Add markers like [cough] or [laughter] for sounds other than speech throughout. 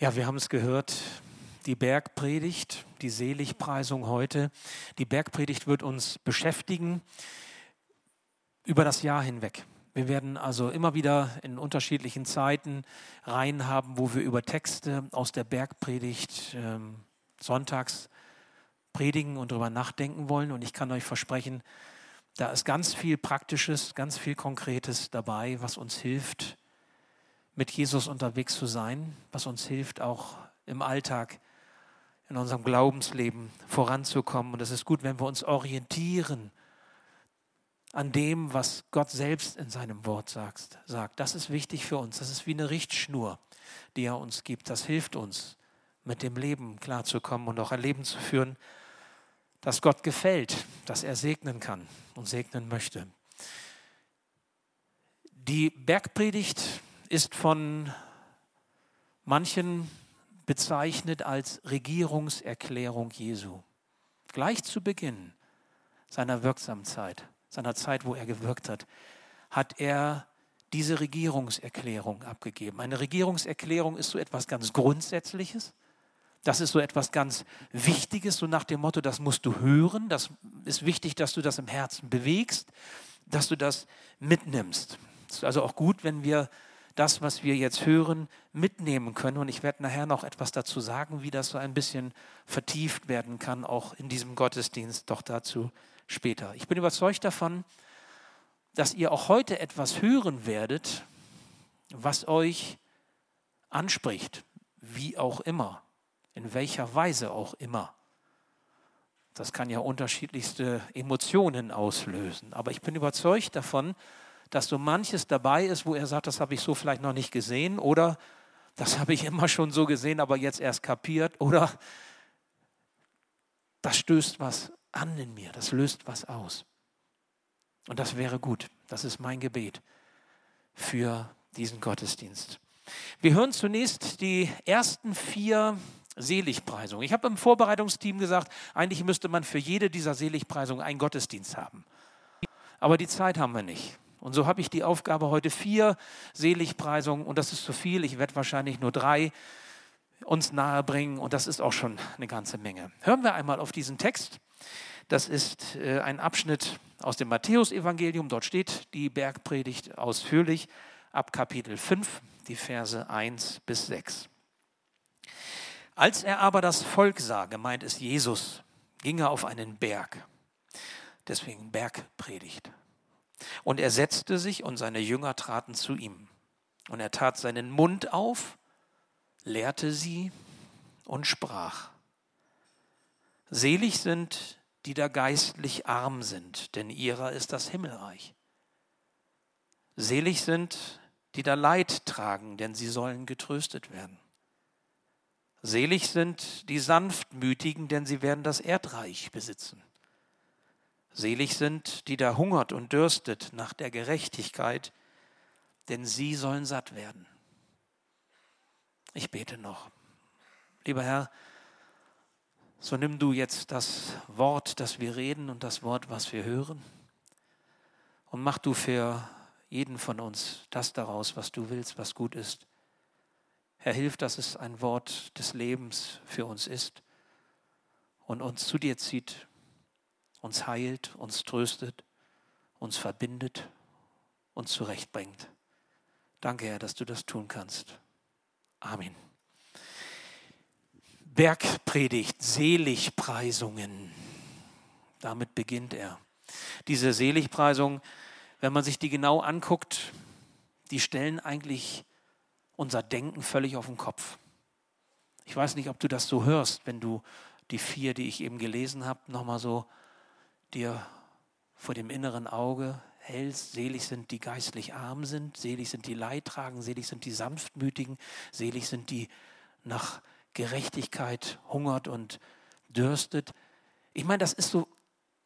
Ja, wir haben es gehört, die Bergpredigt, die Seligpreisung heute. Die Bergpredigt wird uns beschäftigen über das Jahr hinweg. Wir werden also immer wieder in unterschiedlichen Zeiten Reihen haben, wo wir über Texte aus der Bergpredigt ähm, sonntags predigen und darüber nachdenken wollen. Und ich kann euch versprechen, da ist ganz viel Praktisches, ganz viel Konkretes dabei, was uns hilft, mit Jesus unterwegs zu sein, was uns hilft, auch im Alltag, in unserem Glaubensleben voranzukommen. Und es ist gut, wenn wir uns orientieren an dem, was Gott selbst in seinem Wort sagt. Das ist wichtig für uns. Das ist wie eine Richtschnur, die er uns gibt. Das hilft uns, mit dem Leben klarzukommen und auch ein Leben zu führen, das Gott gefällt, das er segnen kann und segnen möchte. Die Bergpredigt ist von manchen bezeichnet als Regierungserklärung Jesu. Gleich zu Beginn seiner Wirksamkeit, seiner Zeit, wo er gewirkt hat, hat er diese Regierungserklärung abgegeben. Eine Regierungserklärung ist so etwas ganz Grundsätzliches. Das ist so etwas ganz Wichtiges, so nach dem Motto, das musst du hören. Das ist wichtig, dass du das im Herzen bewegst, dass du das mitnimmst. Es ist also auch gut, wenn wir das, was wir jetzt hören, mitnehmen können. Und ich werde nachher noch etwas dazu sagen, wie das so ein bisschen vertieft werden kann, auch in diesem Gottesdienst. Doch dazu später. Ich bin überzeugt davon, dass ihr auch heute etwas hören werdet, was euch anspricht, wie auch immer, in welcher Weise auch immer. Das kann ja unterschiedlichste Emotionen auslösen. Aber ich bin überzeugt davon, dass so manches dabei ist, wo er sagt, das habe ich so vielleicht noch nicht gesehen oder das habe ich immer schon so gesehen, aber jetzt erst kapiert oder das stößt was an in mir, das löst was aus. Und das wäre gut. Das ist mein Gebet für diesen Gottesdienst. Wir hören zunächst die ersten vier Seligpreisungen. Ich habe im Vorbereitungsteam gesagt, eigentlich müsste man für jede dieser Seligpreisungen einen Gottesdienst haben. Aber die Zeit haben wir nicht. Und so habe ich die Aufgabe heute vier Seligpreisungen und das ist zu viel. Ich werde wahrscheinlich nur drei uns nahebringen und das ist auch schon eine ganze Menge. Hören wir einmal auf diesen Text. Das ist äh, ein Abschnitt aus dem Matthäusevangelium. Dort steht die Bergpredigt ausführlich ab Kapitel 5, die Verse 1 bis 6. Als er aber das Volk sah, gemeint ist Jesus, ging er auf einen Berg. Deswegen Bergpredigt. Und er setzte sich und seine Jünger traten zu ihm. Und er tat seinen Mund auf, lehrte sie und sprach. Selig sind, die da geistlich arm sind, denn ihrer ist das Himmelreich. Selig sind, die da Leid tragen, denn sie sollen getröstet werden. Selig sind die Sanftmütigen, denn sie werden das Erdreich besitzen. Selig sind, die da hungert und dürstet nach der Gerechtigkeit, denn sie sollen satt werden. Ich bete noch. Lieber Herr, so nimm du jetzt das Wort, das wir reden und das Wort, was wir hören, und mach du für jeden von uns das daraus, was du willst, was gut ist. Herr, hilf, dass es ein Wort des Lebens für uns ist und uns zu dir zieht uns heilt, uns tröstet, uns verbindet, uns zurechtbringt. Danke, Herr, dass du das tun kannst. Amen. Bergpredigt, Seligpreisungen. Damit beginnt er. Diese Seligpreisungen, wenn man sich die genau anguckt, die stellen eigentlich unser Denken völlig auf den Kopf. Ich weiß nicht, ob du das so hörst, wenn du die vier, die ich eben gelesen habe, nochmal so dir vor dem inneren Auge hältst. Selig sind die geistlich arm sind, selig sind die Leid tragen, selig sind die sanftmütigen, selig sind die nach Gerechtigkeit hungert und dürstet. Ich meine, das ist so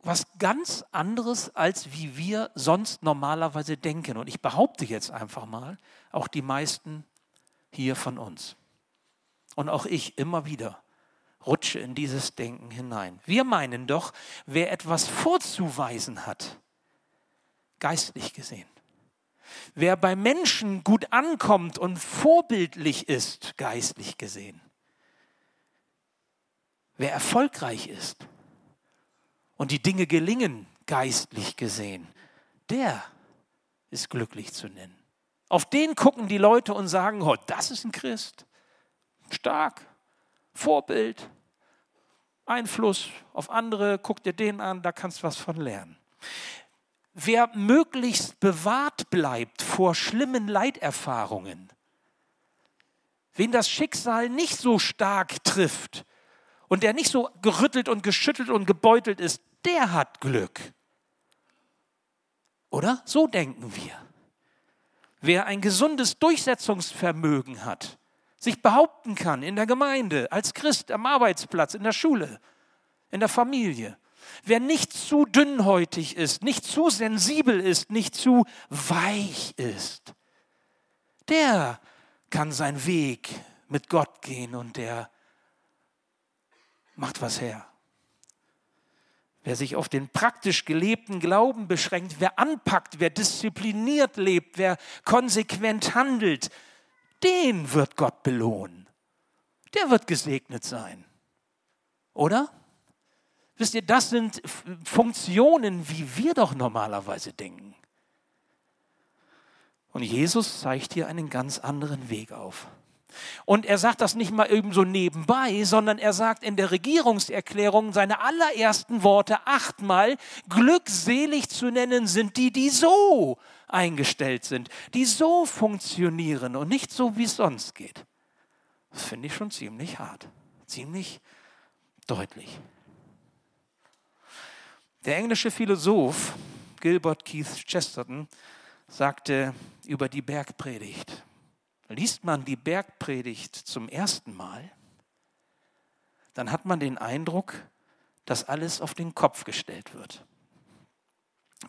was ganz anderes, als wie wir sonst normalerweise denken. Und ich behaupte jetzt einfach mal, auch die meisten hier von uns. Und auch ich immer wieder rutsche in dieses Denken hinein. Wir meinen doch, wer etwas vorzuweisen hat, geistlich gesehen, wer bei Menschen gut ankommt und vorbildlich ist, geistlich gesehen, wer erfolgreich ist und die Dinge gelingen, geistlich gesehen, der ist glücklich zu nennen. Auf den gucken die Leute und sagen, oh, das ist ein Christ. Stark, Vorbild, Einfluss auf andere, guck dir den an, da kannst du was von lernen. Wer möglichst bewahrt bleibt vor schlimmen Leiterfahrungen, wen das Schicksal nicht so stark trifft und der nicht so gerüttelt und geschüttelt und gebeutelt ist, der hat Glück. Oder? So denken wir. Wer ein gesundes Durchsetzungsvermögen hat, sich behaupten kann in der Gemeinde, als Christ, am Arbeitsplatz, in der Schule, in der Familie. Wer nicht zu dünnhäutig ist, nicht zu sensibel ist, nicht zu weich ist, der kann seinen Weg mit Gott gehen und der macht was her. Wer sich auf den praktisch gelebten Glauben beschränkt, wer anpackt, wer diszipliniert lebt, wer konsequent handelt, den wird Gott belohnen. Der wird gesegnet sein. Oder? Wisst ihr, das sind Funktionen, wie wir doch normalerweise denken. Und Jesus zeigt hier einen ganz anderen Weg auf. Und er sagt das nicht mal eben so nebenbei, sondern er sagt in der Regierungserklärung seine allerersten Worte achtmal, glückselig zu nennen sind die, die so eingestellt sind, die so funktionieren und nicht so, wie es sonst geht. Das finde ich schon ziemlich hart, ziemlich deutlich. Der englische Philosoph Gilbert Keith Chesterton sagte über die Bergpredigt, liest man die Bergpredigt zum ersten Mal, dann hat man den Eindruck, dass alles auf den Kopf gestellt wird.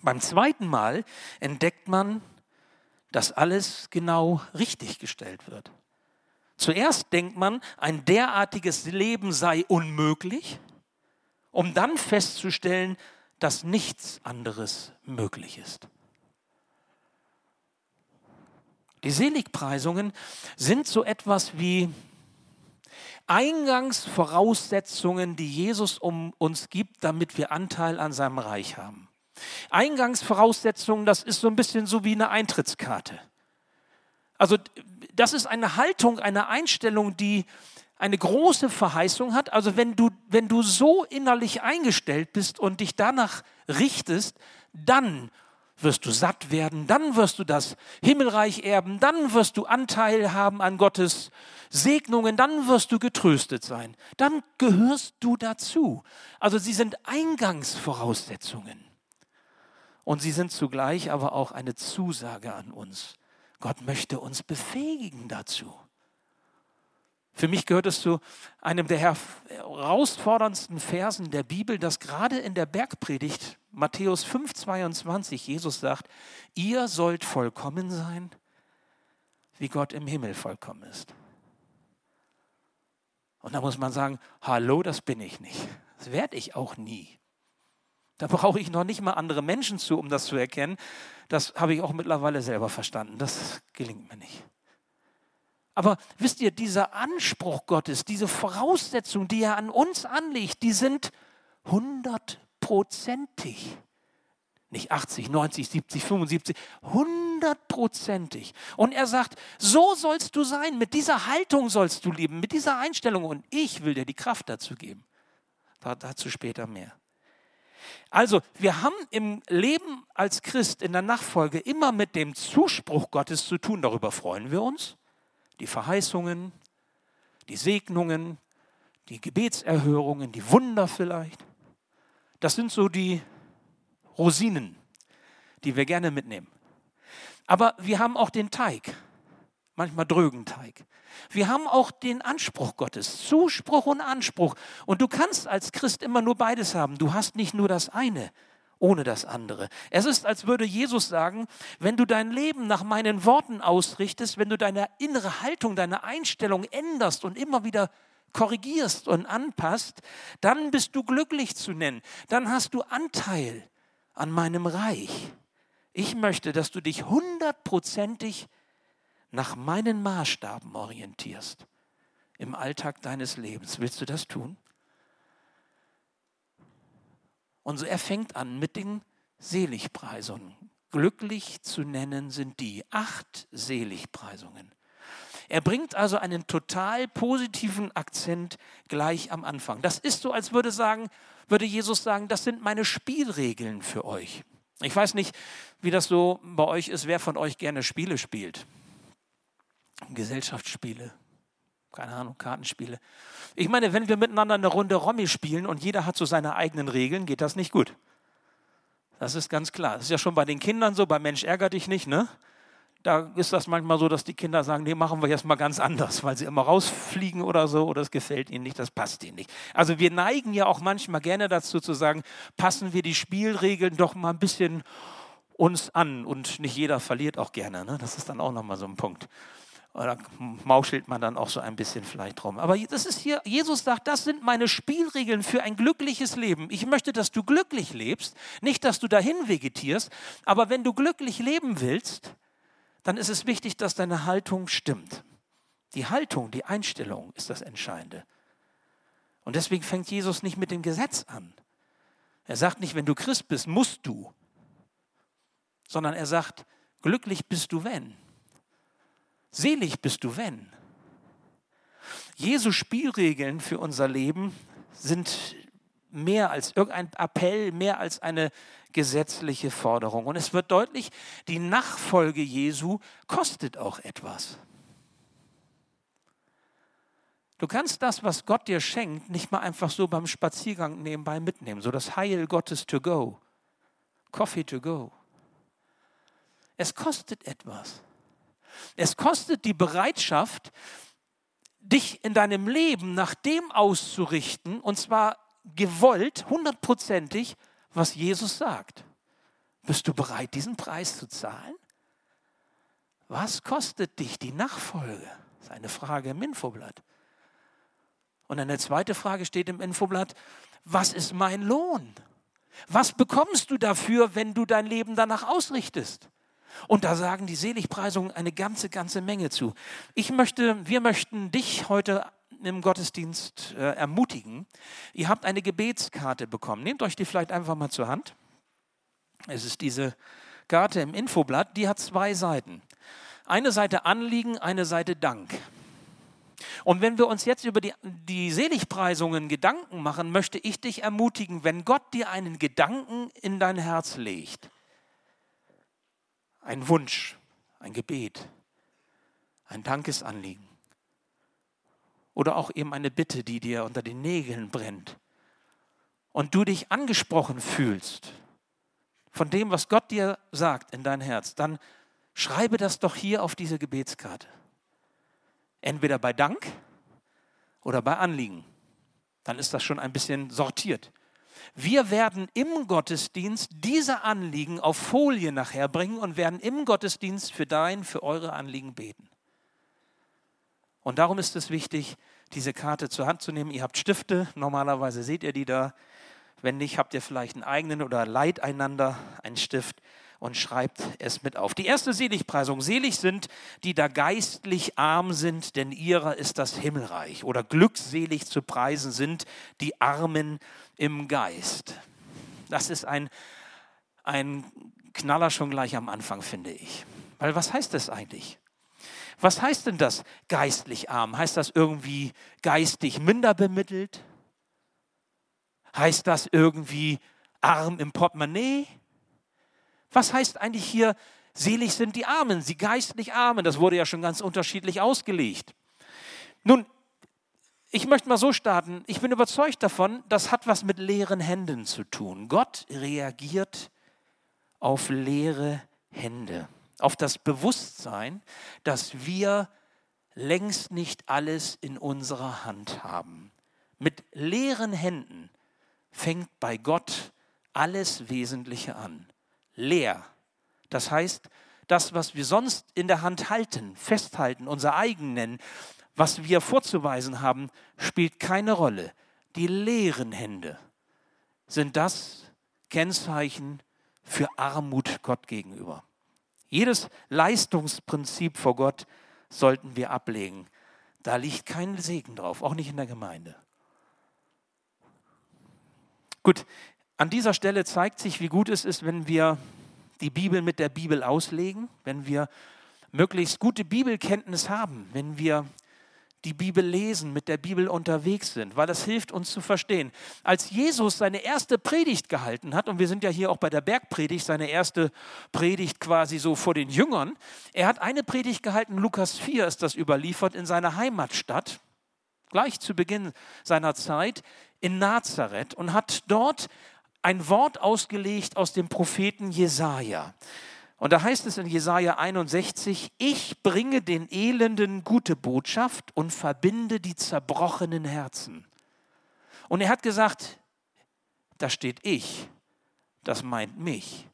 Beim zweiten Mal entdeckt man, dass alles genau richtig gestellt wird. Zuerst denkt man, ein derartiges Leben sei unmöglich, um dann festzustellen, dass nichts anderes möglich ist. Die Seligpreisungen sind so etwas wie Eingangsvoraussetzungen, die Jesus um uns gibt, damit wir Anteil an seinem Reich haben. Eingangsvoraussetzungen, das ist so ein bisschen so wie eine Eintrittskarte. Also das ist eine Haltung, eine Einstellung, die eine große Verheißung hat. Also wenn du, wenn du so innerlich eingestellt bist und dich danach richtest, dann wirst du satt werden, dann wirst du das Himmelreich erben, dann wirst du Anteil haben an Gottes Segnungen, dann wirst du getröstet sein, dann gehörst du dazu. Also sie sind Eingangsvoraussetzungen und sie sind zugleich aber auch eine Zusage an uns. Gott möchte uns befähigen dazu. Für mich gehört es zu einem der herausforderndsten Versen der Bibel, dass gerade in der Bergpredigt Matthäus 5, 22 Jesus sagt, ihr sollt vollkommen sein, wie Gott im Himmel vollkommen ist. Und da muss man sagen, hallo, das bin ich nicht. Das werde ich auch nie. Da brauche ich noch nicht mal andere Menschen zu, um das zu erkennen. Das habe ich auch mittlerweile selber verstanden. Das gelingt mir nicht. Aber wisst ihr, dieser Anspruch Gottes, diese Voraussetzungen, die er an uns anlegt, die sind hundertprozentig. Nicht 80, 90, 70, 75, hundertprozentig. Und er sagt, so sollst du sein, mit dieser Haltung sollst du leben, mit dieser Einstellung. Und ich will dir die Kraft dazu geben. Dazu später mehr. Also, wir haben im Leben als Christ in der Nachfolge immer mit dem Zuspruch Gottes zu tun. Darüber freuen wir uns die Verheißungen, die Segnungen, die Gebetserhörungen, die Wunder vielleicht. Das sind so die Rosinen, die wir gerne mitnehmen. Aber wir haben auch den Teig, manchmal drögen Teig. Wir haben auch den Anspruch Gottes, Zuspruch und Anspruch. Und du kannst als Christ immer nur beides haben. Du hast nicht nur das eine ohne das andere. Es ist, als würde Jesus sagen, wenn du dein Leben nach meinen Worten ausrichtest, wenn du deine innere Haltung, deine Einstellung änderst und immer wieder korrigierst und anpasst, dann bist du glücklich zu nennen. Dann hast du Anteil an meinem Reich. Ich möchte, dass du dich hundertprozentig nach meinen Maßstaben orientierst im Alltag deines Lebens. Willst du das tun? Und so er fängt an mit den Seligpreisungen. Glücklich zu nennen sind die acht Seligpreisungen. Er bringt also einen total positiven Akzent gleich am Anfang. Das ist so, als würde, sagen, würde Jesus sagen, das sind meine Spielregeln für euch. Ich weiß nicht, wie das so bei euch ist, wer von euch gerne Spiele spielt. Gesellschaftsspiele, keine Ahnung, Kartenspiele. Ich meine, wenn wir miteinander eine Runde Rommi spielen und jeder hat so seine eigenen Regeln, geht das nicht gut. Das ist ganz klar. Das ist ja schon bei den Kindern so, bei Mensch ärger dich nicht, ne? Da ist das manchmal so, dass die Kinder sagen, nee, machen wir jetzt mal ganz anders, weil sie immer rausfliegen oder so oder es gefällt ihnen nicht, das passt ihnen nicht. Also wir neigen ja auch manchmal gerne dazu zu sagen, passen wir die Spielregeln doch mal ein bisschen uns an und nicht jeder verliert auch gerne. Ne? Das ist dann auch nochmal so ein Punkt. Oder mauschelt man dann auch so ein bisschen vielleicht rum. Aber das ist hier, Jesus sagt, das sind meine Spielregeln für ein glückliches Leben. Ich möchte, dass du glücklich lebst, nicht, dass du dahin vegetierst. Aber wenn du glücklich leben willst, dann ist es wichtig, dass deine Haltung stimmt. Die Haltung, die Einstellung ist das Entscheidende. Und deswegen fängt Jesus nicht mit dem Gesetz an. Er sagt nicht, wenn du Christ bist, musst du, sondern er sagt, glücklich bist du, wenn. Selig bist du, wenn. Jesu Spielregeln für unser Leben sind mehr als irgendein Appell, mehr als eine gesetzliche Forderung. Und es wird deutlich, die Nachfolge Jesu kostet auch etwas. Du kannst das, was Gott dir schenkt, nicht mal einfach so beim Spaziergang nebenbei mitnehmen. So das Heil Gottes to go. Coffee to go. Es kostet etwas. Es kostet die Bereitschaft, dich in deinem Leben nach dem auszurichten, und zwar gewollt, hundertprozentig, was Jesus sagt. Bist du bereit, diesen Preis zu zahlen? Was kostet dich die Nachfolge? Das ist eine Frage im Infoblatt. Und eine zweite Frage steht im Infoblatt, was ist mein Lohn? Was bekommst du dafür, wenn du dein Leben danach ausrichtest? Und da sagen die Seligpreisungen eine ganze, ganze Menge zu. Ich möchte, wir möchten dich heute im Gottesdienst äh, ermutigen. Ihr habt eine Gebetskarte bekommen. Nehmt euch die vielleicht einfach mal zur Hand. Es ist diese Karte im Infoblatt, die hat zwei Seiten. Eine Seite Anliegen, eine Seite Dank. Und wenn wir uns jetzt über die, die Seligpreisungen Gedanken machen, möchte ich dich ermutigen, wenn Gott dir einen Gedanken in dein Herz legt, ein Wunsch, ein Gebet, ein Dankesanliegen oder auch eben eine Bitte, die dir unter den Nägeln brennt und du dich angesprochen fühlst von dem, was Gott dir sagt in dein Herz, dann schreibe das doch hier auf diese Gebetskarte. Entweder bei Dank oder bei Anliegen. Dann ist das schon ein bisschen sortiert. Wir werden im Gottesdienst diese Anliegen auf Folie nachher bringen und werden im Gottesdienst für dein, für eure Anliegen beten. Und darum ist es wichtig, diese Karte zur Hand zu nehmen. Ihr habt Stifte, normalerweise seht ihr die da. Wenn nicht, habt ihr vielleicht einen eigenen oder leiht einander einen Stift und schreibt es mit auf. Die erste Seligpreisung. Selig sind, die da geistlich arm sind, denn ihrer ist das Himmelreich. Oder glückselig zu preisen sind die Armen im Geist. Das ist ein, ein Knaller schon gleich am Anfang, finde ich. Weil was heißt das eigentlich? Was heißt denn das geistlich arm? Heißt das irgendwie geistig minder bemittelt? Heißt das irgendwie arm im Portemonnaie? Was heißt eigentlich hier, selig sind die Armen, sie geistlich Armen? Das wurde ja schon ganz unterschiedlich ausgelegt. Nun, ich möchte mal so starten. Ich bin überzeugt davon, das hat was mit leeren Händen zu tun. Gott reagiert auf leere Hände, auf das Bewusstsein, dass wir längst nicht alles in unserer Hand haben. Mit leeren Händen fängt bei Gott alles Wesentliche an leer. Das heißt, das, was wir sonst in der Hand halten, festhalten, unser eigen nennen, was wir vorzuweisen haben, spielt keine Rolle. Die leeren Hände sind das Kennzeichen für Armut Gott gegenüber. Jedes Leistungsprinzip vor Gott sollten wir ablegen. Da liegt kein Segen drauf, auch nicht in der Gemeinde. Gut, an dieser Stelle zeigt sich, wie gut es ist, wenn wir die Bibel mit der Bibel auslegen, wenn wir möglichst gute Bibelkenntnis haben, wenn wir die Bibel lesen, mit der Bibel unterwegs sind, weil das hilft uns zu verstehen. Als Jesus seine erste Predigt gehalten hat, und wir sind ja hier auch bei der Bergpredigt, seine erste Predigt quasi so vor den Jüngern, er hat eine Predigt gehalten, Lukas 4 ist das überliefert, in seiner Heimatstadt, gleich zu Beginn seiner Zeit in Nazareth und hat dort ein Wort ausgelegt aus dem Propheten Jesaja. Und da heißt es in Jesaja 61, ich bringe den Elenden gute Botschaft und verbinde die zerbrochenen Herzen. Und er hat gesagt, da steht ich, das meint mich.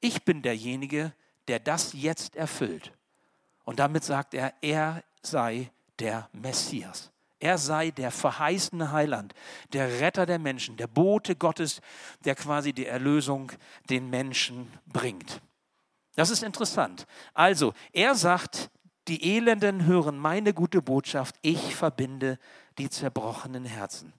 Ich bin derjenige, der das jetzt erfüllt. Und damit sagt er, er sei der Messias. Er sei der verheißene Heiland, der Retter der Menschen, der Bote Gottes, der quasi die Erlösung den Menschen bringt. Das ist interessant. Also, er sagt, die Elenden hören meine gute Botschaft, ich verbinde die zerbrochenen Herzen.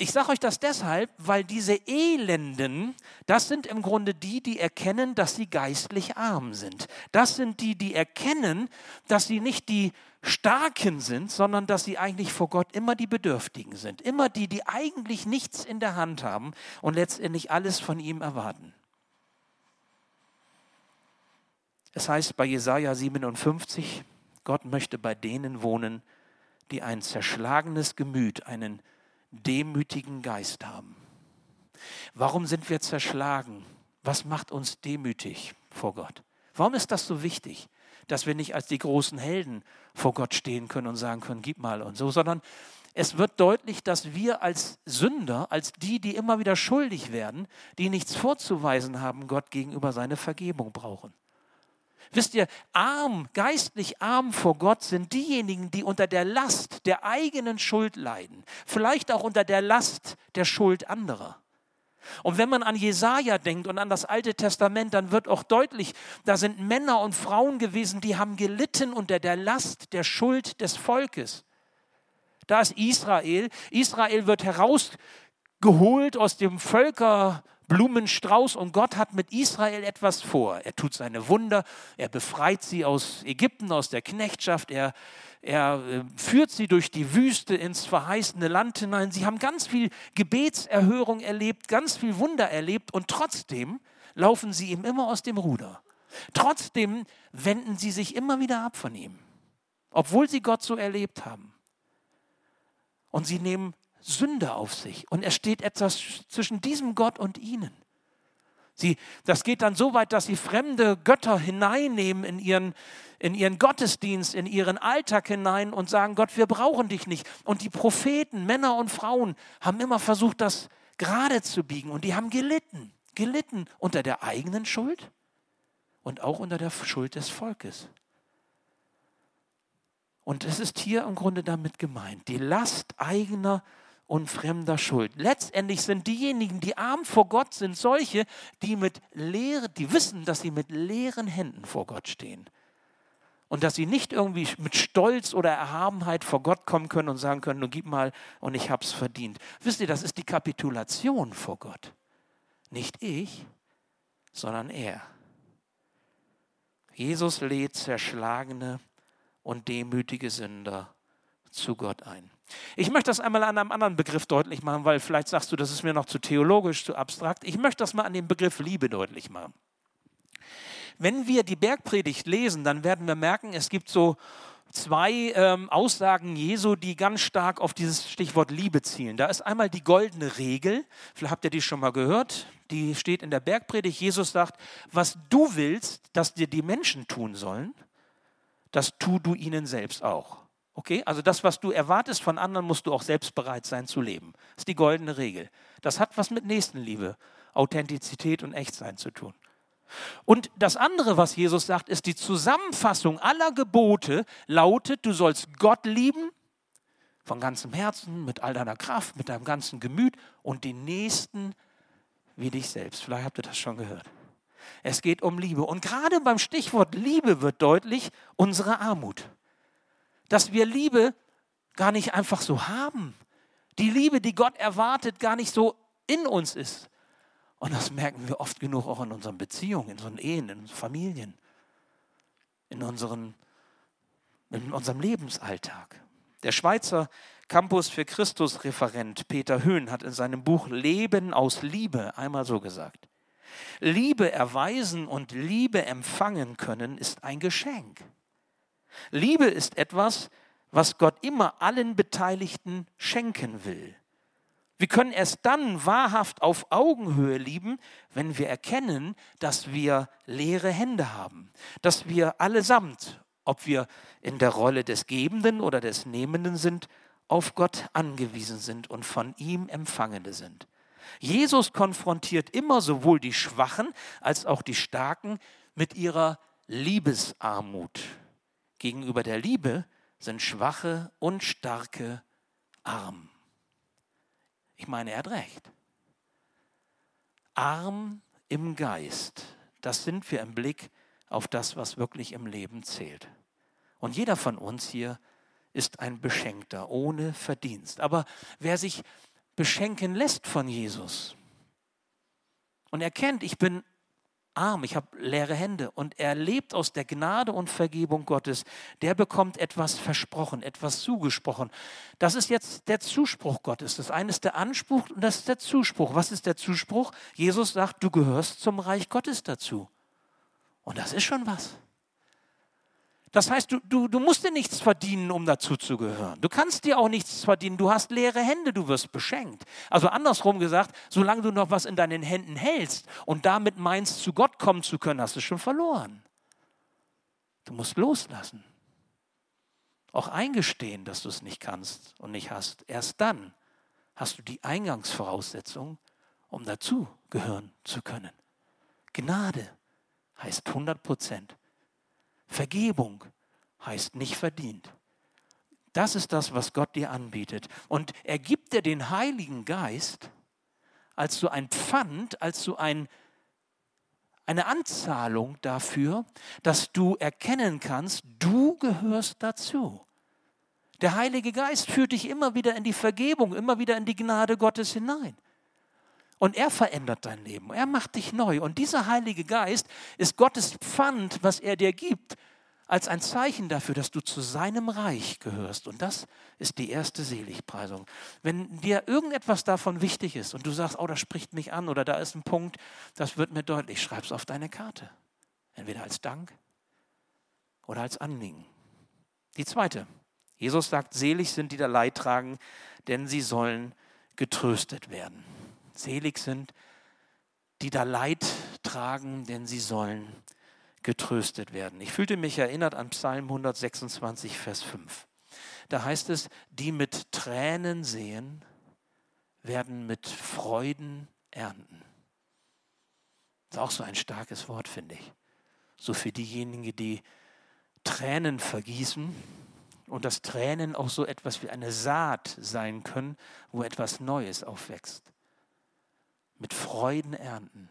Ich sage euch das deshalb, weil diese Elenden, das sind im Grunde die, die erkennen, dass sie geistlich arm sind. Das sind die, die erkennen, dass sie nicht die Starken sind, sondern dass sie eigentlich vor Gott immer die Bedürftigen sind. Immer die, die eigentlich nichts in der Hand haben und letztendlich alles von ihm erwarten. Es heißt bei Jesaja 57, Gott möchte bei denen wohnen, die ein zerschlagenes Gemüt, einen demütigen Geist haben. Warum sind wir zerschlagen? Was macht uns demütig vor Gott? Warum ist das so wichtig, dass wir nicht als die großen Helden vor Gott stehen können und sagen können, gib mal und so, sondern es wird deutlich, dass wir als Sünder, als die, die immer wieder schuldig werden, die nichts vorzuweisen haben, Gott gegenüber seine Vergebung brauchen. Wisst ihr, arm, geistlich arm vor Gott sind diejenigen, die unter der Last der eigenen Schuld leiden, vielleicht auch unter der Last der Schuld anderer. Und wenn man an Jesaja denkt und an das Alte Testament, dann wird auch deutlich, da sind Männer und Frauen gewesen, die haben gelitten unter der Last der Schuld des Volkes. Da ist Israel. Israel wird herausgeholt aus dem Völker Blumenstrauß und Gott hat mit Israel etwas vor. Er tut seine Wunder, er befreit sie aus Ägypten, aus der Knechtschaft, er, er äh, führt sie durch die Wüste ins verheißene Land hinein. Sie haben ganz viel Gebetserhörung erlebt, ganz viel Wunder erlebt und trotzdem laufen sie ihm immer aus dem Ruder. Trotzdem wenden sie sich immer wieder ab von ihm, obwohl sie Gott so erlebt haben. Und sie nehmen Sünde auf sich. Und es steht etwas zwischen diesem Gott und ihnen. Sie, das geht dann so weit, dass sie fremde Götter hineinnehmen in ihren, in ihren Gottesdienst, in ihren Alltag hinein und sagen, Gott, wir brauchen dich nicht. Und die Propheten, Männer und Frauen, haben immer versucht, das gerade zu biegen. Und die haben gelitten, gelitten unter der eigenen Schuld und auch unter der Schuld des Volkes. Und es ist hier im Grunde damit gemeint, die Last eigener und fremder Schuld. Letztendlich sind diejenigen, die arm vor Gott sind, solche, die mit leere, die wissen, dass sie mit leeren Händen vor Gott stehen. Und dass sie nicht irgendwie mit Stolz oder Erhabenheit vor Gott kommen können und sagen können, nun gib mal und ich hab's verdient. Wisst ihr, das ist die Kapitulation vor Gott. Nicht ich, sondern er. Jesus lädt zerschlagene und demütige Sünder zu Gott ein. Ich möchte das einmal an einem anderen Begriff deutlich machen, weil vielleicht sagst du, das ist mir noch zu theologisch, zu abstrakt. Ich möchte das mal an dem Begriff Liebe deutlich machen. Wenn wir die Bergpredigt lesen, dann werden wir merken, es gibt so zwei ähm, Aussagen Jesu, die ganz stark auf dieses Stichwort Liebe zielen. Da ist einmal die goldene Regel, vielleicht habt ihr die schon mal gehört, die steht in der Bergpredigt. Jesus sagt, was du willst, dass dir die Menschen tun sollen, das tu du ihnen selbst auch. Okay, also das, was du erwartest von anderen, musst du auch selbst bereit sein zu leben. Das ist die goldene Regel. Das hat was mit Nächstenliebe, Authentizität und Echtsein zu tun. Und das andere, was Jesus sagt, ist die Zusammenfassung aller Gebote lautet, du sollst Gott lieben von ganzem Herzen, mit all deiner Kraft, mit deinem ganzen Gemüt und den Nächsten wie dich selbst. Vielleicht habt ihr das schon gehört. Es geht um Liebe. Und gerade beim Stichwort Liebe wird deutlich unsere Armut. Dass wir Liebe gar nicht einfach so haben. Die Liebe, die Gott erwartet, gar nicht so in uns ist. Und das merken wir oft genug auch in unseren Beziehungen, in unseren Ehen, in unseren Familien, in, unseren, in unserem Lebensalltag. Der Schweizer Campus für Christus Referent Peter Höhn hat in seinem Buch Leben aus Liebe einmal so gesagt. Liebe erweisen und Liebe empfangen können ist ein Geschenk. Liebe ist etwas, was Gott immer allen Beteiligten schenken will. Wir können erst dann wahrhaft auf Augenhöhe lieben, wenn wir erkennen, dass wir leere Hände haben, dass wir allesamt, ob wir in der Rolle des Gebenden oder des Nehmenden sind, auf Gott angewiesen sind und von ihm Empfangene sind. Jesus konfrontiert immer sowohl die Schwachen als auch die Starken mit ihrer Liebesarmut. Gegenüber der Liebe sind Schwache und Starke arm. Ich meine, er hat recht. Arm im Geist, das sind wir im Blick auf das, was wirklich im Leben zählt. Und jeder von uns hier ist ein Beschenkter ohne Verdienst. Aber wer sich beschenken lässt von Jesus und erkennt, ich bin arm, ich habe leere Hände und er lebt aus der Gnade und Vergebung Gottes, der bekommt etwas versprochen, etwas zugesprochen. Das ist jetzt der Zuspruch Gottes. Das eine ist der Anspruch und das ist der Zuspruch. Was ist der Zuspruch? Jesus sagt, du gehörst zum Reich Gottes dazu. Und das ist schon was. Das heißt, du, du, du musst dir nichts verdienen, um dazu zu gehören. Du kannst dir auch nichts verdienen. Du hast leere Hände, du wirst beschenkt. Also andersrum gesagt, solange du noch was in deinen Händen hältst und damit meinst, zu Gott kommen zu können, hast du schon verloren. Du musst loslassen. Auch eingestehen, dass du es nicht kannst und nicht hast. Erst dann hast du die Eingangsvoraussetzung, um dazu gehören zu können. Gnade heißt 100 Prozent. Vergebung heißt nicht verdient. Das ist das, was Gott dir anbietet. Und er gibt dir den Heiligen Geist als so ein Pfand, als so ein, eine Anzahlung dafür, dass du erkennen kannst, du gehörst dazu. Der Heilige Geist führt dich immer wieder in die Vergebung, immer wieder in die Gnade Gottes hinein. Und er verändert dein Leben. Er macht dich neu. Und dieser Heilige Geist ist Gottes Pfand, was er dir gibt, als ein Zeichen dafür, dass du zu seinem Reich gehörst. Und das ist die erste Seligpreisung. Wenn dir irgendetwas davon wichtig ist und du sagst, oh, das spricht mich an oder da ist ein Punkt, das wird mir deutlich, schreib es auf deine Karte. Entweder als Dank oder als Anliegen. Die zweite. Jesus sagt, selig sind die da Leid tragen, denn sie sollen getröstet werden. Selig sind, die da Leid tragen, denn sie sollen getröstet werden. Ich fühlte mich erinnert an Psalm 126, Vers 5. Da heißt es, die mit Tränen sehen, werden mit Freuden ernten. Das ist auch so ein starkes Wort, finde ich. So für diejenigen, die Tränen vergießen und dass Tränen auch so etwas wie eine Saat sein können, wo etwas Neues aufwächst mit Freuden ernten.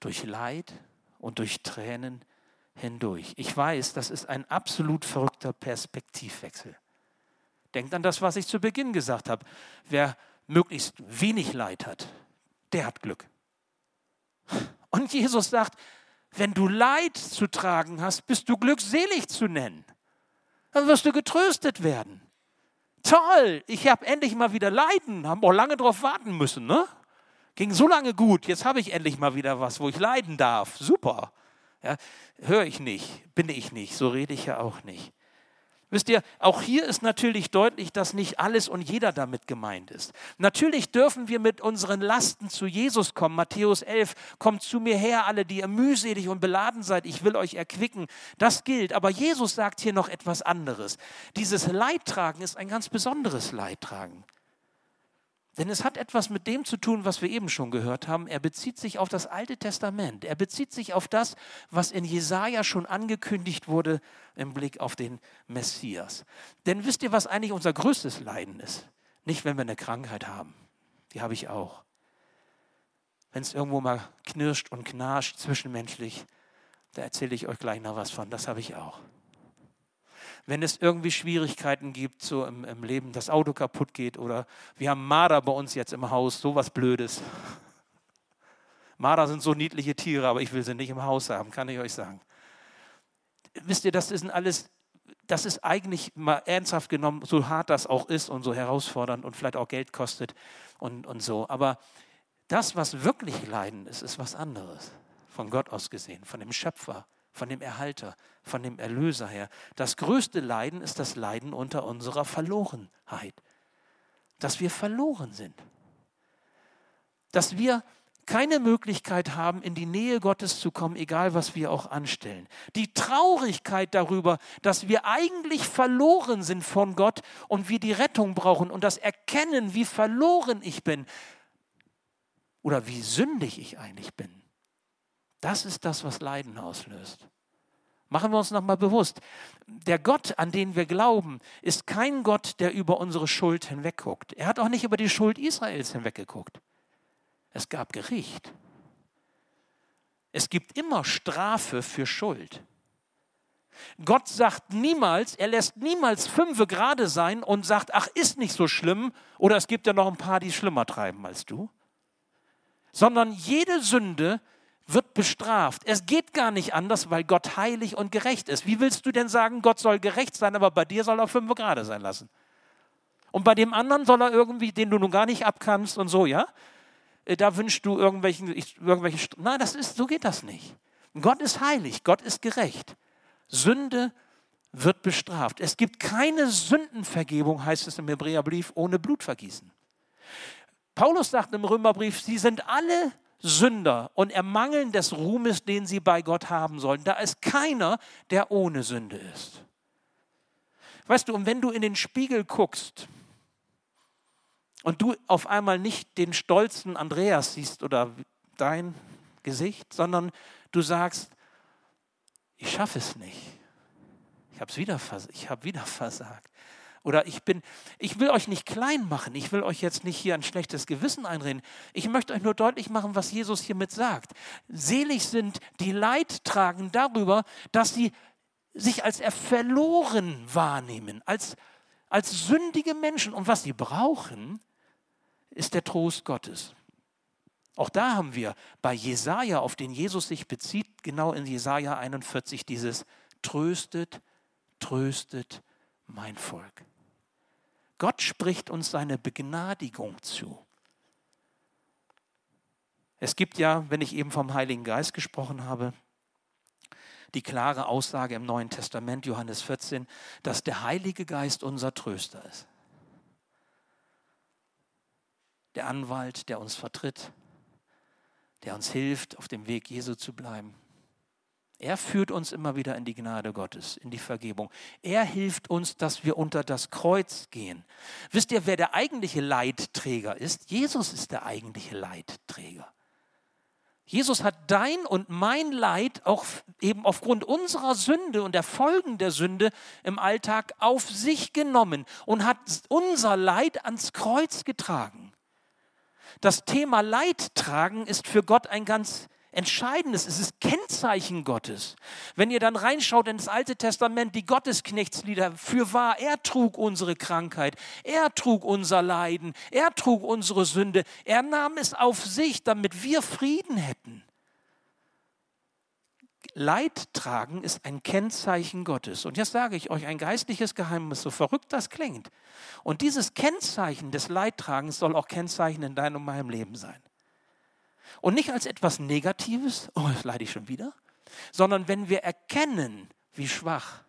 Durch Leid und durch Tränen hindurch. Ich weiß, das ist ein absolut verrückter Perspektivwechsel. Denkt an das, was ich zu Beginn gesagt habe. Wer möglichst wenig Leid hat, der hat Glück. Und Jesus sagt, wenn du Leid zu tragen hast, bist du glückselig zu nennen. Dann wirst du getröstet werden. Toll, ich habe endlich mal wieder Leiden, haben auch lange darauf warten müssen, ne? Ging so lange gut, jetzt habe ich endlich mal wieder was, wo ich leiden darf. Super. Ja, höre ich nicht, bin ich nicht, so rede ich ja auch nicht. Wisst ihr, auch hier ist natürlich deutlich, dass nicht alles und jeder damit gemeint ist. Natürlich dürfen wir mit unseren Lasten zu Jesus kommen. Matthäus 11, kommt zu mir her, alle, die ihr mühselig und beladen seid, ich will euch erquicken. Das gilt. Aber Jesus sagt hier noch etwas anderes. Dieses Leidtragen ist ein ganz besonderes Leidtragen. Denn es hat etwas mit dem zu tun, was wir eben schon gehört haben. Er bezieht sich auf das Alte Testament. Er bezieht sich auf das, was in Jesaja schon angekündigt wurde im Blick auf den Messias. Denn wisst ihr, was eigentlich unser größtes Leiden ist? Nicht, wenn wir eine Krankheit haben. Die habe ich auch. wenn es irgendwo mal knirscht und knarscht zwischenmenschlich, da erzähle ich euch gleich noch was von. Das habe ich auch. Wenn es irgendwie Schwierigkeiten gibt, so im, im Leben, das Auto kaputt geht oder wir haben Marder bei uns jetzt im Haus, sowas Blödes. [laughs] Marder sind so niedliche Tiere, aber ich will sie nicht im Haus haben, kann ich euch sagen. Wisst ihr, das ist alles, das ist eigentlich mal ernsthaft genommen, so hart das auch ist und so herausfordernd und vielleicht auch Geld kostet und, und so. Aber das, was wirklich Leiden ist, ist was anderes. Von Gott aus gesehen, von dem Schöpfer, von dem Erhalter, von dem Erlöser her. Das größte Leiden ist das Leiden unter unserer Verlorenheit. Dass wir verloren sind. Dass wir keine Möglichkeit haben, in die Nähe Gottes zu kommen, egal was wir auch anstellen. Die Traurigkeit darüber, dass wir eigentlich verloren sind von Gott und wir die Rettung brauchen und das Erkennen, wie verloren ich bin oder wie sündig ich eigentlich bin. Das ist das, was Leiden auslöst. Machen wir uns nochmal bewusst, der Gott, an den wir glauben, ist kein Gott, der über unsere Schuld hinwegguckt. Er hat auch nicht über die Schuld Israels hinweggeguckt. Es gab Gericht. Es gibt immer Strafe für Schuld. Gott sagt niemals, er lässt niemals fünfe gerade sein und sagt, ach, ist nicht so schlimm oder es gibt ja noch ein paar, die schlimmer treiben als du. Sondern jede Sünde wird bestraft. Es geht gar nicht anders, weil Gott heilig und gerecht ist. Wie willst du denn sagen, Gott soll gerecht sein, aber bei dir soll er fünf gerade sein lassen? Und bei dem anderen soll er irgendwie, den du nun gar nicht abkannst und so, ja? Äh, da wünschst du irgendwelchen, irgendwelchen. Nein, das ist, so geht das nicht. Gott ist heilig, Gott ist gerecht. Sünde wird bestraft. Es gibt keine Sündenvergebung, heißt es im Hebräerbrief, ohne Blutvergießen. Paulus sagt im Römerbrief, sie sind alle Sünder und ermangeln des Ruhmes, den sie bei Gott haben sollen. Da ist keiner, der ohne Sünde ist. Weißt du, und wenn du in den Spiegel guckst und du auf einmal nicht den stolzen Andreas siehst oder dein Gesicht, sondern du sagst, ich schaffe es nicht. Ich habe wieder, hab wieder versagt. Oder ich bin, ich will euch nicht klein machen, ich will euch jetzt nicht hier ein schlechtes Gewissen einreden. Ich möchte euch nur deutlich machen, was Jesus hiermit sagt. Selig sind die Leid tragen darüber, dass sie sich als verloren wahrnehmen, als, als sündige Menschen. Und was sie brauchen, ist der Trost Gottes. Auch da haben wir bei Jesaja, auf den Jesus sich bezieht, genau in Jesaja 41 dieses Tröstet, tröstet mein Volk. Gott spricht uns seine Begnadigung zu. Es gibt ja, wenn ich eben vom Heiligen Geist gesprochen habe, die klare Aussage im Neuen Testament, Johannes 14, dass der Heilige Geist unser Tröster ist. Der Anwalt, der uns vertritt, der uns hilft, auf dem Weg Jesu zu bleiben. Er führt uns immer wieder in die Gnade Gottes, in die Vergebung. Er hilft uns, dass wir unter das Kreuz gehen. Wisst ihr, wer der eigentliche Leidträger ist? Jesus ist der eigentliche Leidträger. Jesus hat dein und mein Leid auch eben aufgrund unserer Sünde und der Folgen der Sünde im Alltag auf sich genommen und hat unser Leid ans Kreuz getragen. Das Thema Leid tragen ist für Gott ein ganz Entscheidendes. Es ist Kennzeichen Gottes. Wenn ihr dann reinschaut in das Alte Testament, die Gottesknechtslieder, für wahr, er trug unsere Krankheit, er trug unser Leiden, er trug unsere Sünde, er nahm es auf sich, damit wir Frieden hätten. Leid tragen ist ein Kennzeichen Gottes. Und jetzt sage ich euch ein geistliches Geheimnis, so verrückt das klingt. Und dieses Kennzeichen des Leidtragens soll auch Kennzeichen in deinem und meinem Leben sein. Und nicht als etwas Negatives, [laughs] oh, jetzt leide ich schon wieder, sondern wenn wir erkennen, wie schwach,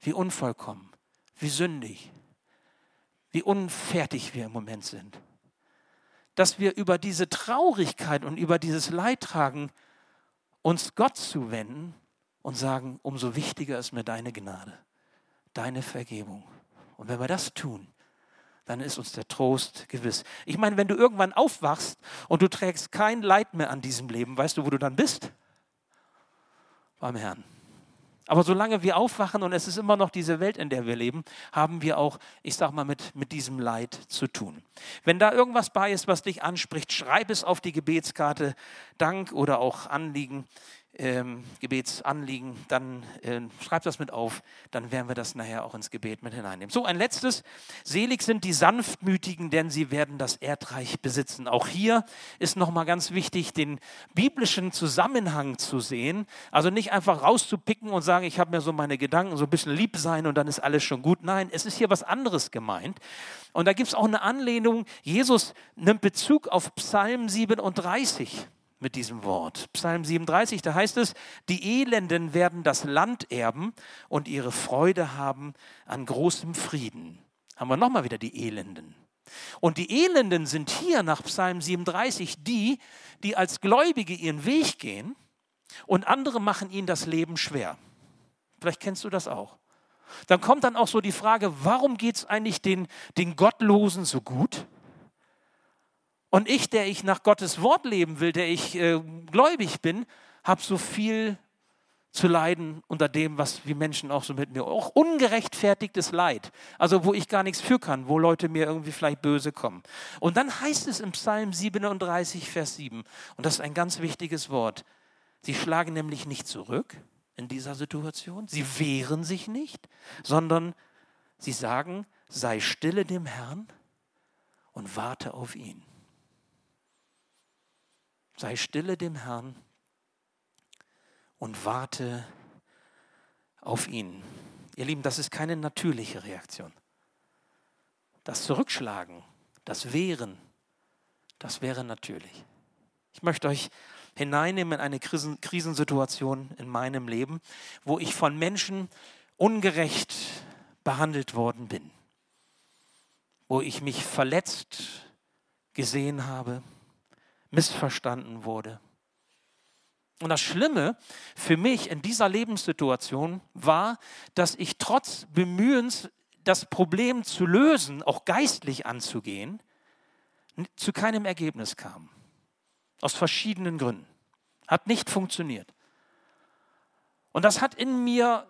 wie unvollkommen, wie sündig, wie unfertig wir im Moment sind, dass wir über diese Traurigkeit und über dieses Leidtragen uns Gott zuwenden und sagen, umso wichtiger ist mir deine Gnade, deine Vergebung. Und wenn wir das tun, dann ist uns der Trost gewiss. Ich meine, wenn du irgendwann aufwachst und du trägst kein Leid mehr an diesem Leben, weißt du, wo du dann bist? Beim Herrn. Aber solange wir aufwachen und es ist immer noch diese Welt, in der wir leben, haben wir auch, ich sag mal, mit, mit diesem Leid zu tun. Wenn da irgendwas bei ist, was dich anspricht, schreib es auf die Gebetskarte, Dank oder auch Anliegen ähm, Gebetsanliegen, dann äh, schreibt das mit auf, dann werden wir das nachher auch ins Gebet mit hineinnehmen. So, ein letztes. Selig sind die Sanftmütigen, denn sie werden das Erdreich besitzen. Auch hier ist nochmal ganz wichtig, den biblischen Zusammenhang zu sehen. Also nicht einfach rauszupicken und sagen, ich habe mir so meine Gedanken, so ein bisschen lieb sein und dann ist alles schon gut. Nein, es ist hier was anderes gemeint. Und da gibt es auch eine Anlehnung. Jesus nimmt Bezug auf Psalm 37 mit diesem Wort. Psalm 37, da heißt es, die Elenden werden das Land erben und ihre Freude haben an großem Frieden. Haben wir nochmal wieder die Elenden. Und die Elenden sind hier nach Psalm 37 die, die als Gläubige ihren Weg gehen und andere machen ihnen das Leben schwer. Vielleicht kennst du das auch. Dann kommt dann auch so die Frage, warum geht es eigentlich den, den Gottlosen so gut? Und ich, der ich nach Gottes Wort leben will, der ich äh, gläubig bin, habe so viel zu leiden unter dem, was wie Menschen auch so mit mir, auch ungerechtfertigtes Leid, also wo ich gar nichts für kann, wo Leute mir irgendwie vielleicht böse kommen. Und dann heißt es im Psalm 37, Vers 7, und das ist ein ganz wichtiges Wort, sie schlagen nämlich nicht zurück in dieser Situation, sie wehren sich nicht, sondern sie sagen, sei stille dem Herrn und warte auf ihn. Sei stille dem Herrn und warte auf ihn. Ihr Lieben, das ist keine natürliche Reaktion. Das Zurückschlagen, das Wehren, das wäre natürlich. Ich möchte euch hineinnehmen in eine Krisensituation in meinem Leben, wo ich von Menschen ungerecht behandelt worden bin, wo ich mich verletzt gesehen habe, missverstanden wurde. Und das Schlimme für mich in dieser Lebenssituation war, dass ich trotz Bemühens, das Problem zu lösen, auch geistlich anzugehen, zu keinem Ergebnis kam. Aus verschiedenen Gründen. Hat nicht funktioniert. Und das hat in mir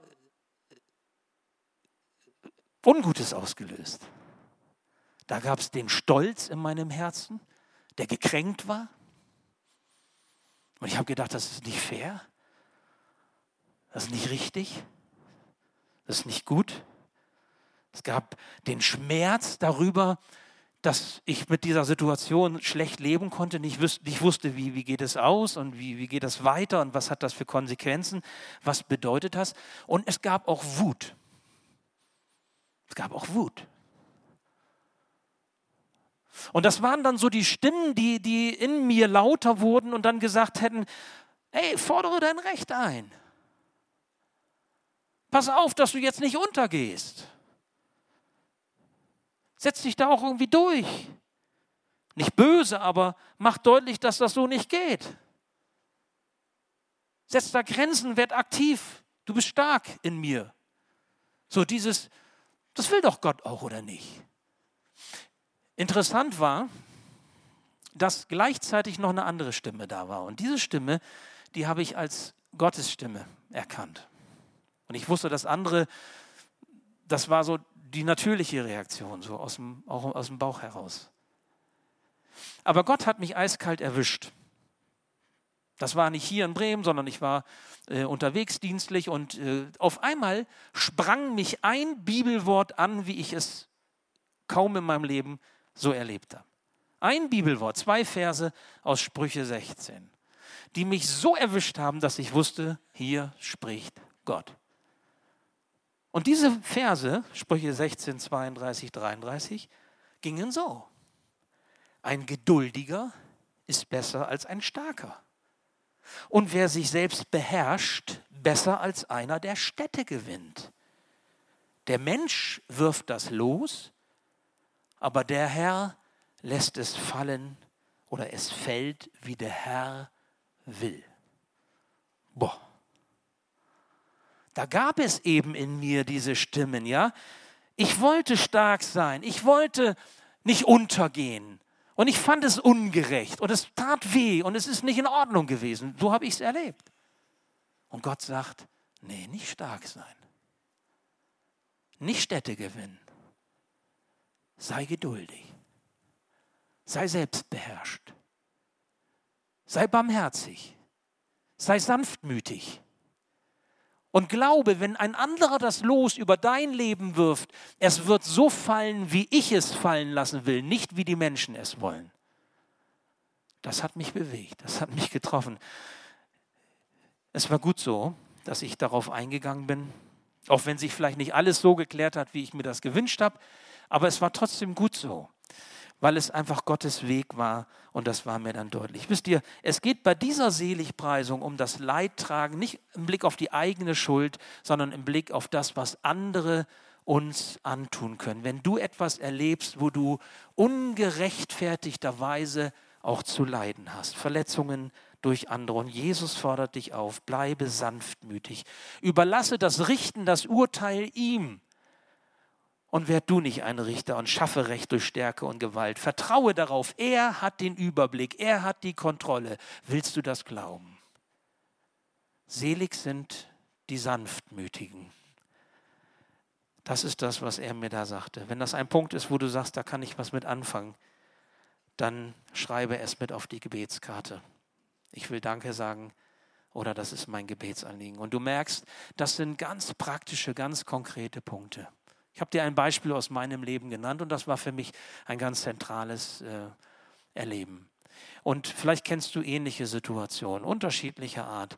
Ungutes ausgelöst. Da gab es den Stolz in meinem Herzen, der gekränkt war. Und ich habe gedacht, das ist nicht fair. Das ist nicht richtig. Das ist nicht gut. Es gab den Schmerz darüber, dass ich mit dieser Situation schlecht leben konnte, nicht, wüs nicht wusste, wie, wie geht es aus und wie, wie geht das weiter und was hat das für Konsequenzen, was bedeutet das. Und es gab auch Wut. Es gab auch Wut. Und das waren dann so die Stimmen, die, die in mir lauter wurden und dann gesagt hätten, ey, fordere dein Recht ein. Pass auf, dass du jetzt nicht untergehst. Setz dich da auch irgendwie durch. Nicht böse, aber mach deutlich, dass das so nicht geht. Setz da Grenzen, werd aktiv. Du bist stark in mir. So dieses, das will doch Gott auch, oder nicht? Interessant war, dass gleichzeitig noch eine andere Stimme da war. Und diese Stimme, die habe ich als Gottes Stimme erkannt. Und ich wusste, das andere, das war so die natürliche Reaktion, so aus dem, auch aus dem Bauch heraus. Aber Gott hat mich eiskalt erwischt. Das war nicht hier in Bremen, sondern ich war äh, unterwegs dienstlich und äh, auf einmal sprang mich ein Bibelwort an, wie ich es kaum in meinem Leben so erlebt habe. Ein Bibelwort, zwei Verse aus Sprüche 16, die mich so erwischt haben, dass ich wusste, hier spricht Gott. Und diese Verse, Sprüche 16, 32, 33, gingen so. Ein Geduldiger ist besser als ein Starker. Und wer sich selbst beherrscht, besser als einer, der Städte gewinnt. Der Mensch wirft das los, aber der Herr lässt es fallen oder es fällt, wie der Herr will. Boah. Da gab es eben in mir diese Stimmen, ja. Ich wollte stark sein, ich wollte nicht untergehen. Und ich fand es ungerecht und es tat weh und es ist nicht in Ordnung gewesen. So habe ich es erlebt. Und Gott sagt, Nee, nicht stark sein. Nicht Städte gewinnen. Sei geduldig. Sei selbstbeherrscht. Sei barmherzig. Sei sanftmütig. Und glaube, wenn ein anderer das Los über dein Leben wirft, es wird so fallen, wie ich es fallen lassen will, nicht wie die Menschen es wollen. Das hat mich bewegt, das hat mich getroffen. Es war gut so, dass ich darauf eingegangen bin, auch wenn sich vielleicht nicht alles so geklärt hat, wie ich mir das gewünscht habe, aber es war trotzdem gut so weil es einfach Gottes Weg war und das war mir dann deutlich. Wisst ihr, es geht bei dieser Seligpreisung um das Leidtragen, nicht im Blick auf die eigene Schuld, sondern im Blick auf das, was andere uns antun können. Wenn du etwas erlebst, wo du ungerechtfertigterweise auch zu leiden hast, Verletzungen durch andere. Und Jesus fordert dich auf, bleibe sanftmütig. Überlasse das Richten, das Urteil ihm. Und werd du nicht ein Richter und schaffe Recht durch Stärke und Gewalt. Vertraue darauf, er hat den Überblick, er hat die Kontrolle. Willst du das glauben? Selig sind die Sanftmütigen. Das ist das, was er mir da sagte. Wenn das ein Punkt ist, wo du sagst, da kann ich was mit anfangen, dann schreibe es mit auf die Gebetskarte. Ich will Danke sagen oder das ist mein Gebetsanliegen. Und du merkst, das sind ganz praktische, ganz konkrete Punkte. Ich habe dir ein Beispiel aus meinem Leben genannt und das war für mich ein ganz zentrales äh, Erleben. Und vielleicht kennst du ähnliche Situationen, unterschiedlicher Art.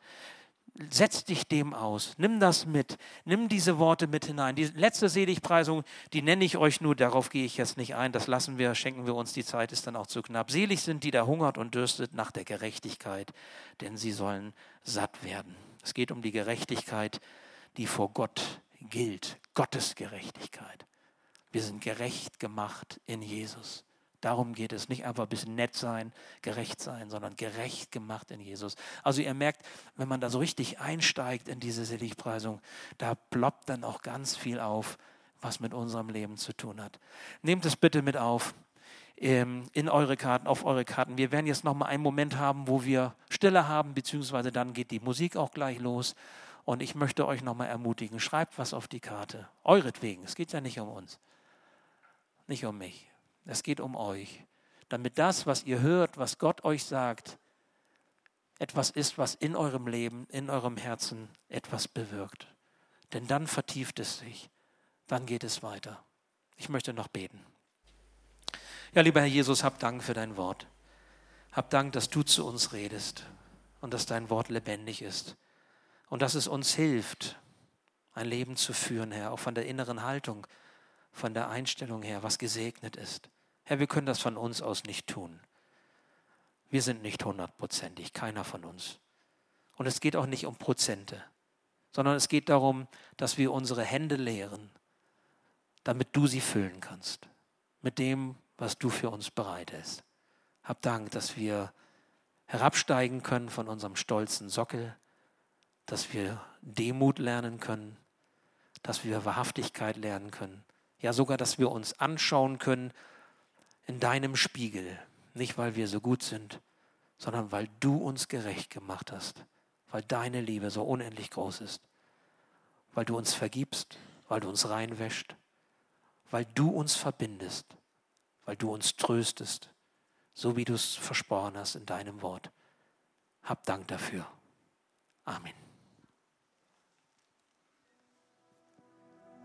Setz dich dem aus, nimm das mit, nimm diese Worte mit hinein. Die letzte Seligpreisung, die nenne ich euch nur, darauf gehe ich jetzt nicht ein, das lassen wir, schenken wir uns, die Zeit ist dann auch zu knapp. Selig sind die, da hungert und dürstet nach der Gerechtigkeit, denn sie sollen satt werden. Es geht um die Gerechtigkeit, die vor Gott gilt Gottes Gerechtigkeit. Wir sind gerecht gemacht in Jesus. Darum geht es. Nicht einfach ein bisschen nett sein, gerecht sein, sondern gerecht gemacht in Jesus. Also ihr merkt, wenn man da so richtig einsteigt in diese Seligpreisung, da ploppt dann auch ganz viel auf, was mit unserem Leben zu tun hat. Nehmt es bitte mit auf ähm, in eure Karten, auf eure Karten. Wir werden jetzt noch mal einen Moment haben, wo wir Stille haben, beziehungsweise dann geht die Musik auch gleich los. Und ich möchte euch nochmal ermutigen, schreibt was auf die Karte. Euretwegen. Es geht ja nicht um uns. Nicht um mich. Es geht um euch. Damit das, was ihr hört, was Gott euch sagt, etwas ist, was in eurem Leben, in eurem Herzen etwas bewirkt. Denn dann vertieft es sich. Dann geht es weiter. Ich möchte noch beten. Ja, lieber Herr Jesus, hab Dank für dein Wort. Hab Dank, dass du zu uns redest und dass dein Wort lebendig ist und dass es uns hilft, ein Leben zu führen, Herr, auch von der inneren Haltung, von der Einstellung her, was gesegnet ist. Herr, wir können das von uns aus nicht tun. Wir sind nicht hundertprozentig, keiner von uns. Und es geht auch nicht um Prozente, sondern es geht darum, dass wir unsere Hände leeren, damit du sie füllen kannst mit dem, was du für uns bereitest. Hab Dank, dass wir herabsteigen können von unserem stolzen Sockel dass wir Demut lernen können, dass wir Wahrhaftigkeit lernen können. Ja, sogar, dass wir uns anschauen können in deinem Spiegel. Nicht, weil wir so gut sind, sondern weil du uns gerecht gemacht hast, weil deine Liebe so unendlich groß ist, weil du uns vergibst, weil du uns reinwäscht, weil du uns verbindest, weil du uns tröstest, so wie du es versprochen hast in deinem Wort. Hab Dank dafür. Amen.